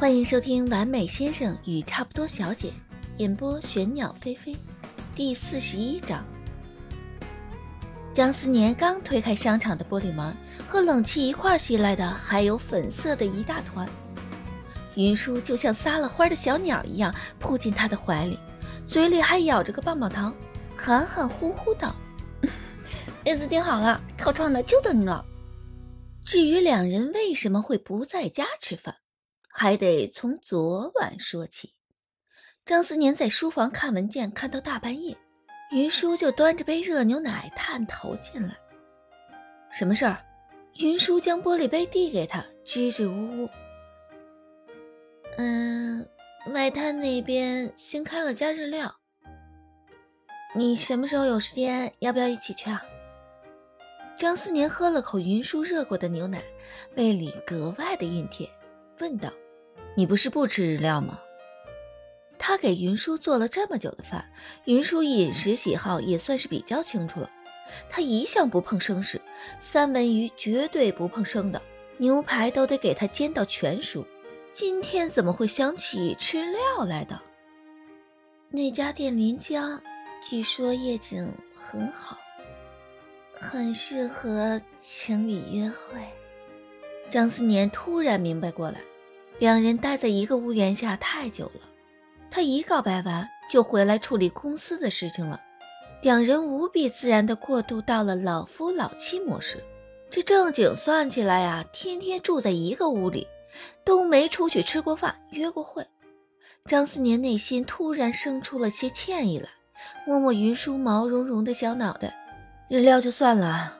欢迎收听《完美先生与差不多小姐》，演播玄鸟飞飞，第四十一章。张思年刚推开商场的玻璃门，和冷气一块袭来的还有粉色的一大团。云舒就像撒了欢的小鸟一样扑进他的怀里，嘴里还咬着个棒棒糖，含含糊糊道：“ 日子定好了，靠窗的就等你了。”至于两人为什么会不在家吃饭？还得从昨晚说起。张思年在书房看文件，看到大半夜，云舒就端着杯热牛奶探头进来。什么事儿？云舒将玻璃杯递给他，支支吾吾。嗯，外滩那边新开了家日料，你什么时候有时间？要不要一起去啊？张思年喝了口云舒热过的牛奶，胃里格外的熨帖，问道。你不是不吃日料吗？他给云舒做了这么久的饭，云舒饮食喜好也算是比较清楚了。他一向不碰生食，三文鱼绝对不碰生的，牛排都得给他煎到全熟。今天怎么会想起吃料来的？那家店临江，据说夜景很好，很适合情侣约会。张思年突然明白过来。两人待在一个屋檐下太久了，他一告白完就回来处理公司的事情了。两人无比自然地过渡到了老夫老妻模式。这正经算起来呀，天天住在一个屋里，都没出去吃过饭、约过会。张思年内心突然生出了些歉意来，摸摸云舒毛茸茸的小脑袋，日料就算了。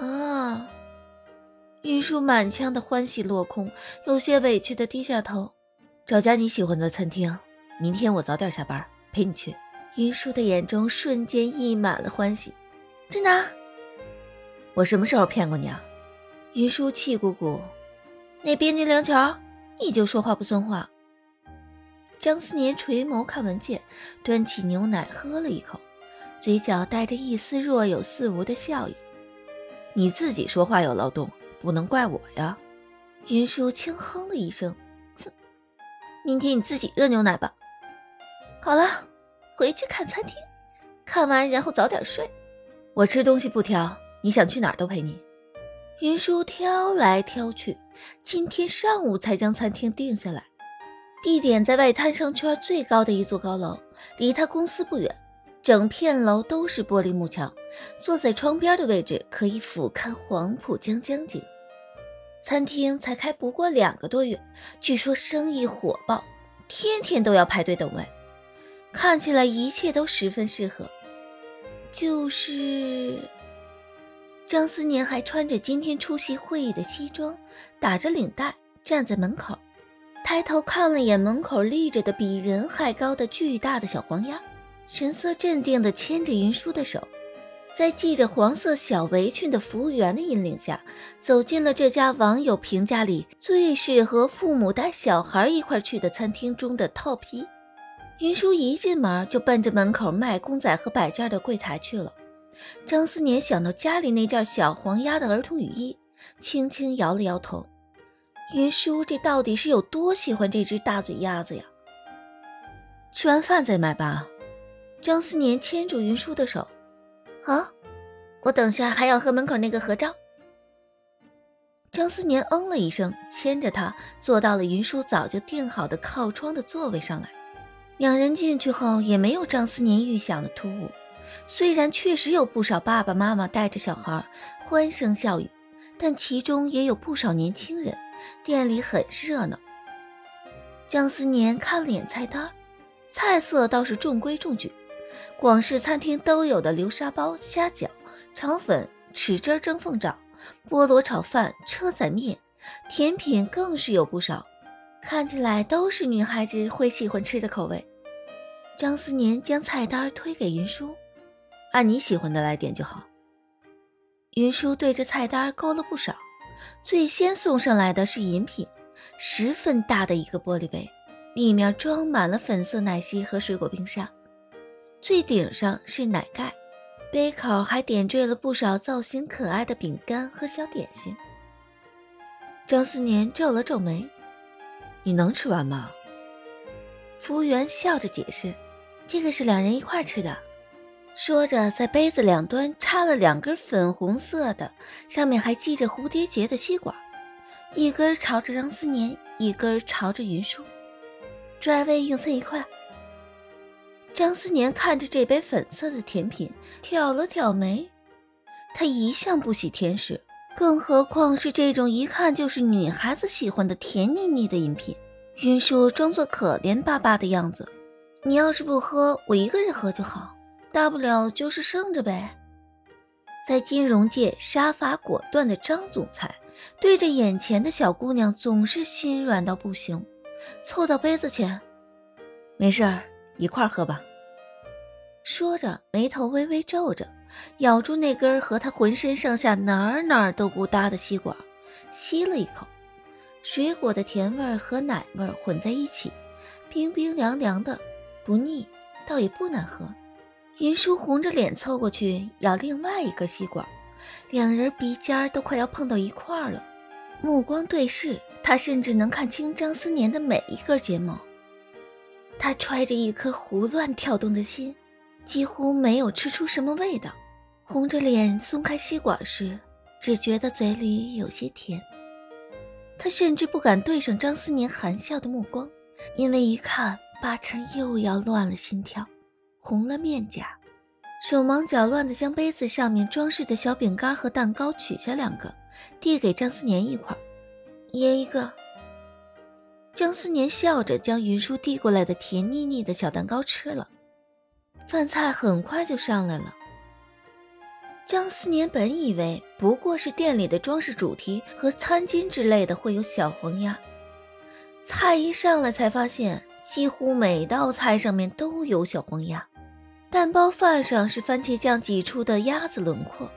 啊。舒满腔的欢喜落空，有些委屈的低下头，找家你喜欢的餐厅。明天我早点下班，陪你去。云舒的眼中瞬间溢满了欢喜，真的？我什么时候骗过你啊？云舒气鼓鼓，那冰激凌球，你就说话不算话。张思年垂眸看文件，端起牛奶喝了一口，嘴角带着一丝若有似无的笑意。你自己说话有漏洞。不能怪我呀，云舒轻哼了一声，哼，明天你自己热牛奶吧。好了，回去看餐厅，看完然后早点睡。我吃东西不挑，你想去哪儿都陪你。云舒挑来挑去，今天上午才将餐厅定下来，地点在外滩商圈最高的一座高楼，离他公司不远。整片楼都是玻璃幕墙，坐在窗边的位置可以俯瞰黄浦江江景。餐厅才开不过两个多月，据说生意火爆，天天都要排队等位。看起来一切都十分适合。就是张思年还穿着今天出席会议的西装，打着领带站在门口，抬头看了眼门口立着的比人还高的巨大的小黄鸭，神色镇定地牵着云舒的手。在系着黄色小围裙的服务员的引领下，走进了这家网友评价里最适合父母带小孩一块去的餐厅中的 top 一。云舒一进门就奔着门口卖公仔和摆件的柜台去了。张思年想到家里那件小黄鸭的儿童雨衣，轻轻摇了摇头。云舒这到底是有多喜欢这只大嘴鸭子呀？吃完饭再买吧。张思年牵住云舒的手。啊，我等下还要和门口那个合照。张思年嗯了一声，牵着他坐到了云舒早就订好的靠窗的座位上来。两人进去后也没有张思年预想的突兀，虽然确实有不少爸爸妈妈带着小孩欢声笑语，但其中也有不少年轻人。店里很是热闹。张思年看了眼菜单，菜色倒是中规中矩。广式餐厅都有的流沙包、虾饺、肠粉、豉汁蒸凤爪、菠萝炒饭、车仔面，甜品更是有不少，看起来都是女孩子会喜欢吃的口味。张思年将菜单推给云舒，按你喜欢的来点就好。云舒对着菜单勾了不少，最先送上来的是饮品，十分大的一个玻璃杯，里面装满了粉色奶昔和水果冰沙。最顶上是奶盖，杯口还点缀了不少造型可爱的饼干和小点心。张思年皱了皱眉：“你能吃完吗？服务员笑着解释：“这个是两人一块吃的。”说着，在杯子两端插了两根粉红色的，上面还系着蝴蝶结的吸管，一根朝着张思年，一根朝着云舒。祝二位用餐愉快。张思年看着这杯粉色的甜品，挑了挑眉。他一向不喜甜食，更何况是这种一看就是女孩子喜欢的甜腻腻的饮品。云舒装作可怜巴巴的样子：“你要是不喝，我一个人喝就好。”大不了就是剩着呗。在金融界杀伐果断的张总裁，对着眼前的小姑娘总是心软到不行。凑到杯子前，没事儿，一块喝吧。说着，眉头微微皱着，咬住那根和他浑身上下哪儿哪儿都不搭的吸管，吸了一口。水果的甜味儿和奶味儿混在一起，冰冰凉凉的，不腻，倒也不难喝。云舒红着脸凑过去咬另外一根吸管，两人鼻尖都快要碰到一块儿了，目光对视，他甚至能看清张思年的每一根睫毛。他揣着一颗胡乱跳动的心，几乎没有吃出什么味道。红着脸松开吸管时，只觉得嘴里有些甜。他甚至不敢对上张思年含笑的目光，因为一看八成又要乱了心跳。红了面颊，手忙脚乱地将杯子上面装饰的小饼干和蛋糕取下两个，递给张思年一块，爷一个。张思年笑着将云舒递过来的甜腻腻的小蛋糕吃了，饭菜很快就上来了。张思年本以为不过是店里的装饰主题和餐巾之类的会有小黄鸭，菜一上来才发现几乎每道菜上面都有小黄鸭。蛋包饭上是番茄酱挤出的鸭子轮廓，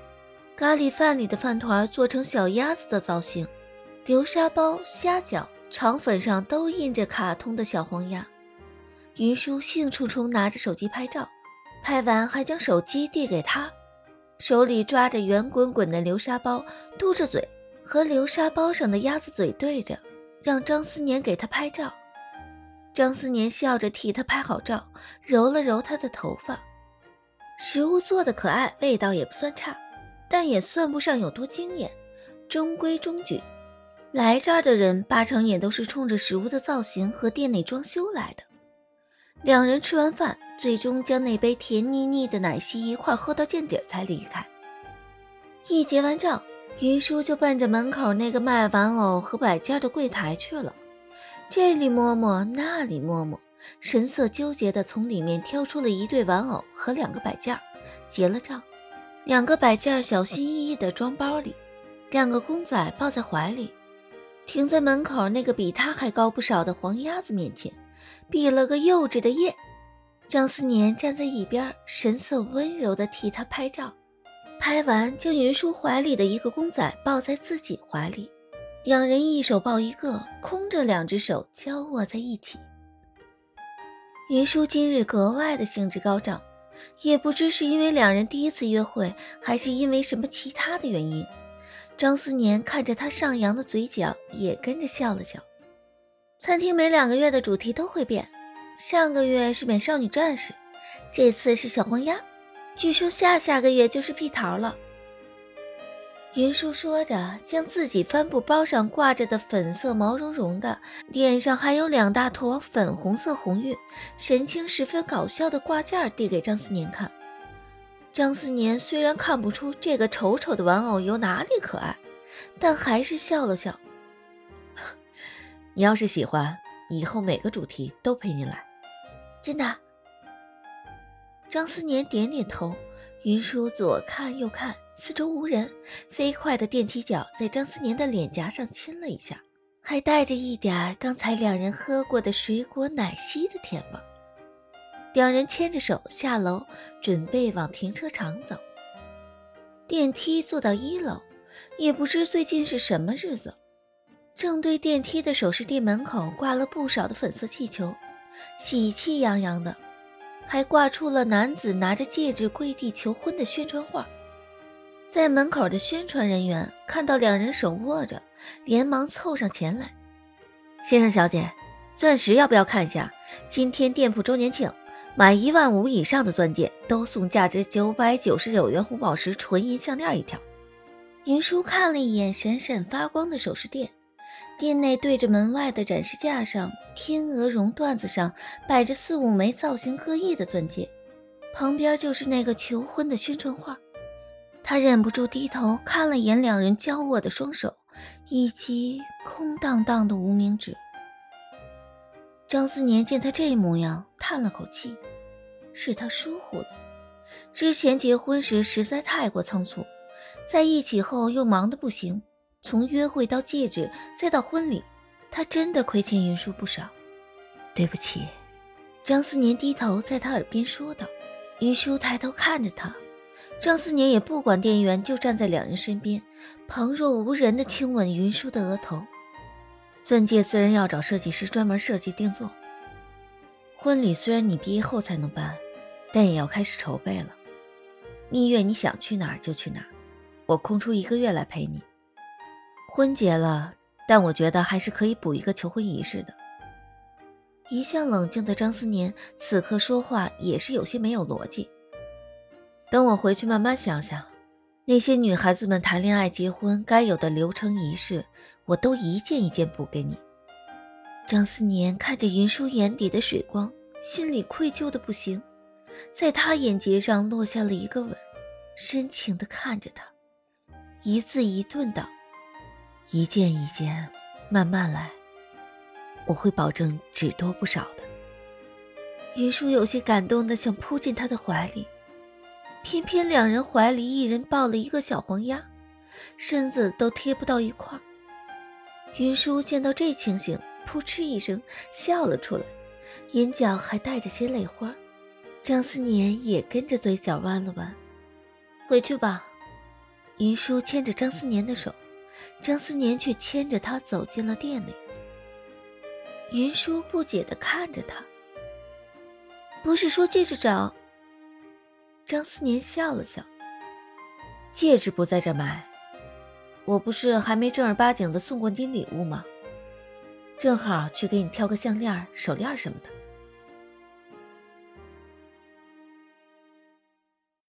咖喱饭里的饭团做成小鸭子的造型，流沙包、虾饺、肠粉上都印着卡通的小黄鸭。云舒兴冲冲拿着手机拍照，拍完还将手机递给他，手里抓着圆滚滚的流沙包，嘟着嘴和流沙包上的鸭子嘴对着，让张思年给他拍照。张思年笑着替他拍好照，揉了揉他的头发。食物做的可爱，味道也不算差，但也算不上有多惊艳，中规中矩。来这儿的人八成也都是冲着食物的造型和店内装修来的。两人吃完饭，最终将那杯甜腻腻的奶昔一块喝到见底才离开。一结完账，云舒就奔着门口那个卖玩偶和摆件的柜台去了。这里摸摸，那里摸摸，神色纠结地从里面挑出了一对玩偶和两个摆件，结了账。两个摆件小心翼翼地装包里，两个公仔抱在怀里，停在门口那个比他还高不少的黄鸭子面前，比了个幼稚的耶。张思年站在一边，神色温柔地替他拍照，拍完将云舒怀里的一个公仔抱在自己怀里。两人一手抱一个，空着两只手交握在一起。云舒今日格外的兴致高涨，也不知是因为两人第一次约会，还是因为什么其他的原因。张思年看着他上扬的嘴角，也跟着笑了笑。餐厅每两个月的主题都会变，上个月是美少女战士，这次是小黄鸭，据说下下个月就是屁桃了。云舒说着，将自己帆布包上挂着的粉色毛茸茸的、脸上还有两大坨粉红色红晕、神情十分搞笑的挂件递给张思年看。张思年虽然看不出这个丑丑的玩偶有哪里可爱，但还是笑了笑。你要是喜欢，以后每个主题都陪你来。真的？张思年点点头。云舒左看右看。四周无人，飞快地踮起脚，在张思年的脸颊上亲了一下，还带着一点刚才两人喝过的水果奶昔的甜味。两人牵着手下楼，准备往停车场走。电梯坐到一楼，也不知最近是什么日子，正对电梯的首饰店门口挂了不少的粉色气球，喜气洋洋的，还挂出了男子拿着戒指跪地求婚的宣传画。在门口的宣传人员看到两人手握着，连忙凑上前来。先生小姐，钻石要不要看一下？今天店铺周年庆，买一万五以上的钻戒都送价值九百九十九元红宝石纯银项链一条。云舒看了一眼闪闪发光的首饰店，店内对着门外的展示架上，天鹅绒缎子上摆着四五枚造型各异的钻戒，旁边就是那个求婚的宣传画。他忍不住低头看了眼两人交握的双手，以及空荡荡的无名指。张思年见他这模样，叹了口气，是他疏忽了。之前结婚时实在太过仓促，在一起后又忙得不行。从约会到戒指，再到婚礼，他真的亏欠云舒不少。对不起，张思年低头在他耳边说道。云舒抬头看着他，张思年也不管店员，就站在两人身边，旁若无人的亲吻云舒的额头。钻戒自然要找设计师专门设计定做。婚礼虽然你毕业后才能办，但也要开始筹备了。蜜月你想去哪儿就去哪儿，我空出一个月来陪你。婚结了，但我觉得还是可以补一个求婚仪式的。一向冷静的张思年此刻说话也是有些没有逻辑。等我回去慢慢想想，那些女孩子们谈恋爱、结婚该有的流程仪式。我都一件一件补给你。张思年看着云舒眼底的水光，心里愧疚的不行，在他眼睫上落下了一个吻，深情的看着他，一字一顿道：“一件一件，慢慢来，我会保证只多不少的。”云舒有些感动的想扑进他的怀里，偏偏两人怀里一人抱了一个小黄鸭，身子都贴不到一块儿。云舒见到这情形，扑哧一声笑了出来，眼角还带着些泪花。张思年也跟着嘴角弯了弯。回去吧。云舒牵着张思年的手，张思年却牵着他走进了店里。云舒不解地看着他。不是说戒指找？张思年笑了笑。戒指不在这买。我不是还没正儿八经的送过你礼物吗？正好去给你挑个项链、手链什么的。